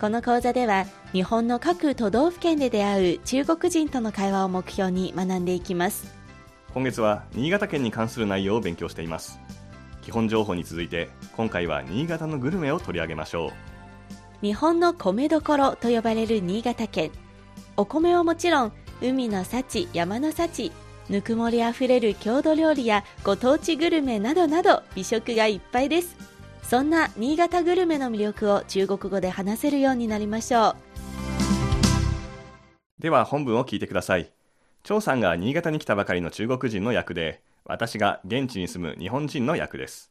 この講座では日本の各都道府県で出会う中国人との会話を目標に学んでいきます。今月は新潟県に関する内容を勉強しています。基本情報に続いて今回は新潟のグルメを取り上げましょう。日本の米どころと呼ばれる新潟県。お米はもちろん海の幸山の幸ぬくもりあふれる郷土料理やご当地グルメなどなど美食がいっぱいですそんな新潟グルメの魅力を中国語で話せるようになりましょう。では本文を聞いてください。張さんが新潟に来たばかりの中国人の役で私が現地に住む日本人の役です。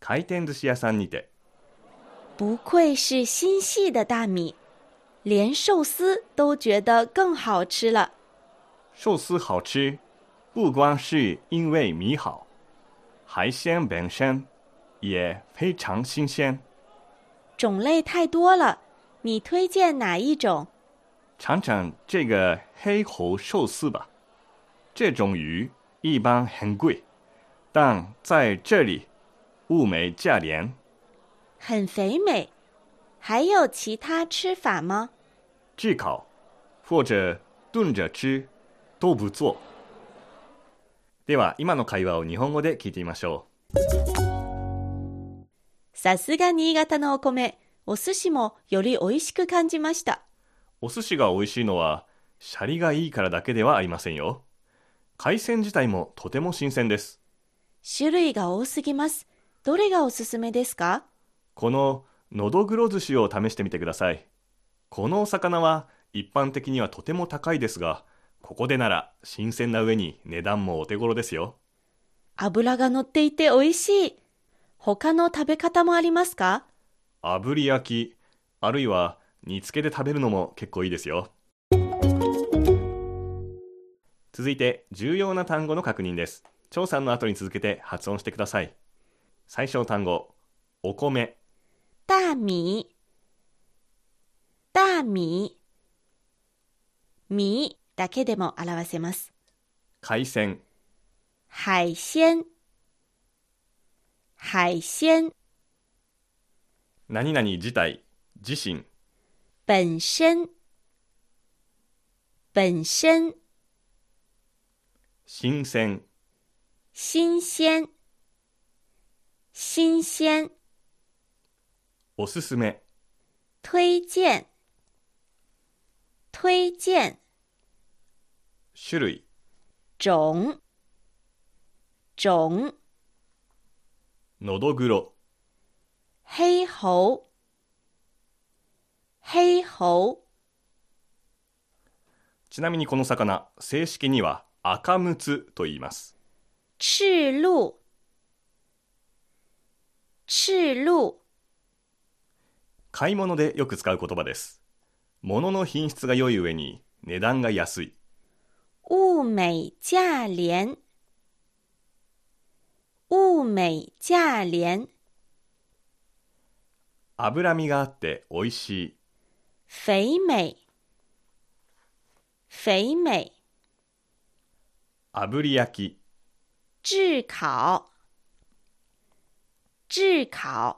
回転寿司屋さんにて。不愧是心细的大米。连寿司都觉得更好吃了。寿司好吃不光是因为米好。海鲜本身也非常新鲜。种类太多了你推荐哪一种？尝尝这个黑猴寿司吧。这种鱼一般很贵但在这里物美价廉。很肥美还有其他吃法吗？炙烤或者炖着吃都不错では今の会話を日本語で聞いてみましょうさすが新潟のお米。お寿司もより美味しく感じました。お寿司が美味しいのはシャリがいいからだけではありませんよ。海鮮自体もとても新鮮です。種類が多すぎます。どれがおすすめですか？こののどぐろ寿司を試してみてください。このお魚は一般的にはとても高いですがここでなら新鮮な上に値段もお手頃ですよ。油が乗っていて美味しい他の食べ方もありますか？炙り焼きあるいは煮付けで食べるのも結構いいですよ。続いて重要な単語の確認です。張さんの後に続けて発音してください。最初の単語お米。大米大米米だけでも表せます。海鮮。海鮮海鮮。何々自体自身。本身。本身。新鮮。新鮮。新鮮。おすすめ。推薦。推薦。種類。種種のどぐろ黑猴黑猴ちなみにこの魚正式には赤むつと言います。赤鹿赤鹿買い物でよく使う言葉です。物の品質が良い上に値段が安い。物美价廉物美价廉。脂身があって美味しい。肥美。肥美。炙り焼き。炙烤。炙烤。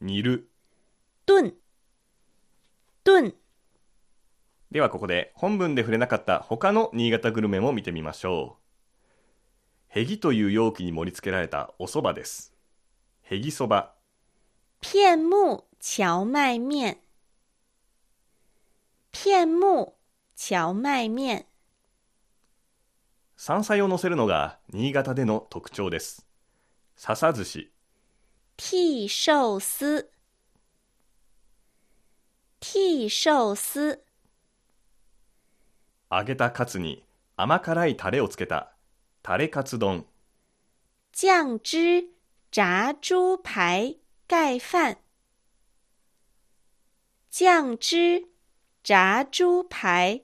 煮る。炖。炖。ではここで本文で触れなかった他の新潟グルメも見てみましょうへぎという容器に盛り付けられたお蕎麦です。へぎそば。片木荞麦面片木荞麦面山菜を乗せるのが新潟での特徴です。笹寿司。替寿司替寿司揚げたカツに甘辛いタレをつけたタレカツ丼酱汁炸猪排盖饭酱汁炸猪排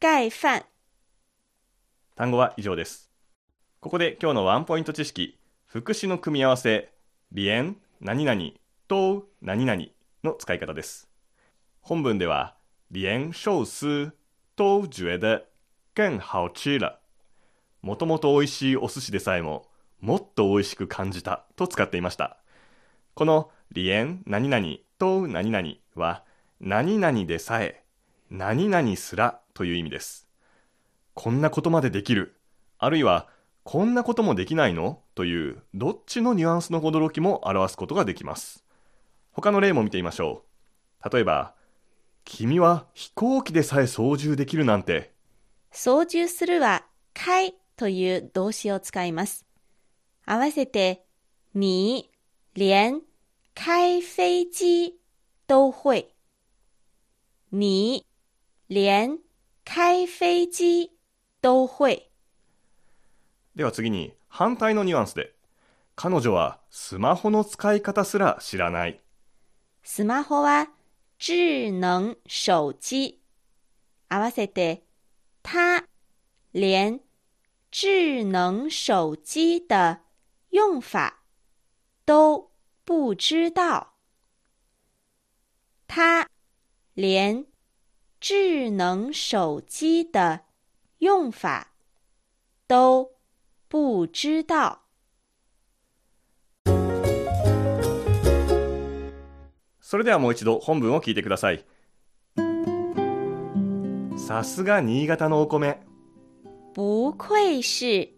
盖饭。単語は以上です。ここで今日のワンポイント知識、副詞の組み合わせ、連、何々、と、何々の使い方です。本文では、連寿司都觉得更好吃了。もともと美味しいお寿司でさえも、もっと美味しく感じたと使っていました。この連、何々、と、何々は、何々でさえ、何々すらという意味です。こんなことまでできる。あるいは、こんなこともできないのという、どっちのニュアンスの驚きも表すことができます。他の例も見てみましょう。例えば、君は飛行機でさえ操縦できるなんて、操縦するは、開という動詞を使います。合わせて、你連開飛機都会。你連開飛機都会。では次に反対のニュアンスで、彼女はスマホの使い方すら知らない。スマホは智能手機。合わせて、他連智能手機的用法都不知道。他連智能手機的用法都不知道。それではもう一度本文を聞いてください。さすが新潟のお米。不愧是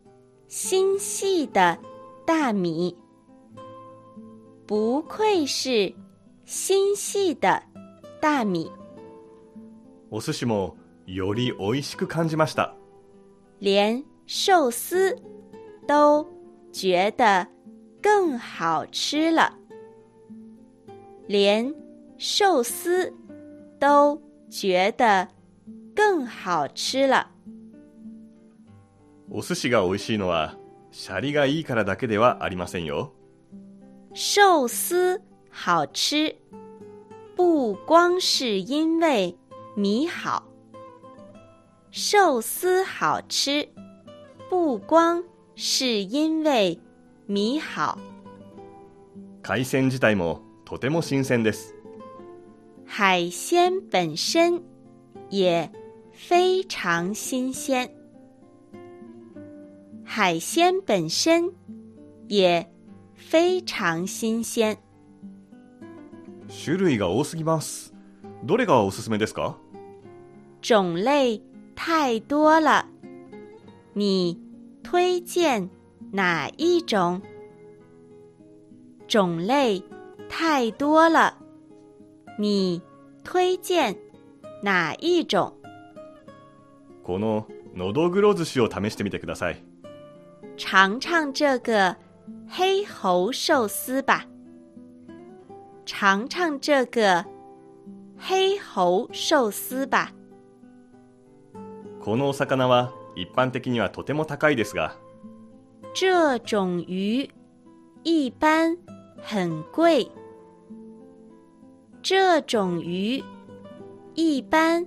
心细的大米，不愧是心细的大米。お寿司もより美味しく感じました。连寿司都觉得更好吃了，连寿司都觉得更好吃了。お寿司が美味しいのは、シャリがいいからだけではありませんよ。寿司好吃，不光是因为米好。寿司好吃，不光是因为米好。海鮮自体もとても新鮮です。海鲜本身也非常新鲜。海鲜本身也非常新鲜。種類が多すぎます。どれがおすすめですか？种类太多了，你推荐哪一种？种类太多了，你推荐哪一种？こののどぐろ寿司を試してみてください。尝尝这个黑猴寿司吧。尝尝这个黑猴寿司吧。このお魚は一般的にはとても高いですが、这种鱼一般很贵。这种鱼一般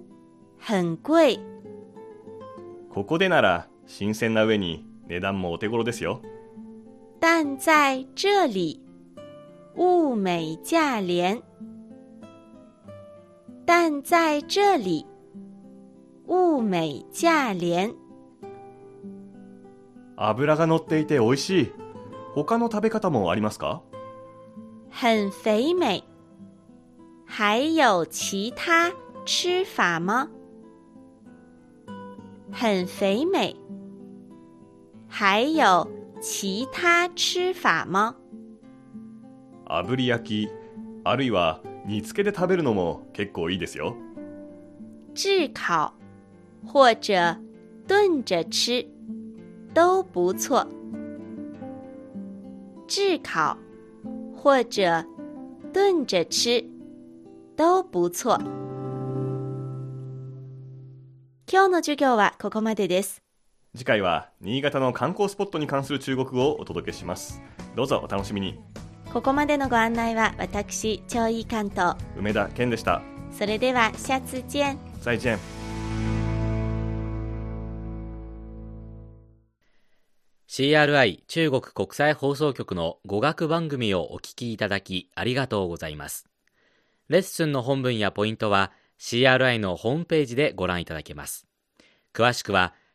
很贵。ここでなら新鮮な上に値段もお手頃ですよ。但在这里，物美价廉。但在这里，物美价廉。脂が乗っていて美味しい。他の食べ方もありますか？很肥美。还有其他吃法吗？很肥美。还有其他吃法吗？炙り焼き、あるいは煮付けで食べるのも結構いいですよ。炙烤或者炖着吃都不错。炙烤或者炖着吃都不错。今日の授業はここまでです。次回は新潟の観光スポットに関する中国語をお届けします。どうぞお楽しみに。ここまでのご案内は私超井い関東梅田健でした。それでは下次见再见再 CRI 中国国際放送局の語学番組をお聞きいただきありがとうございます。レッスンの本文やポイントは CRI のホームページでご覧いただけます。詳しくは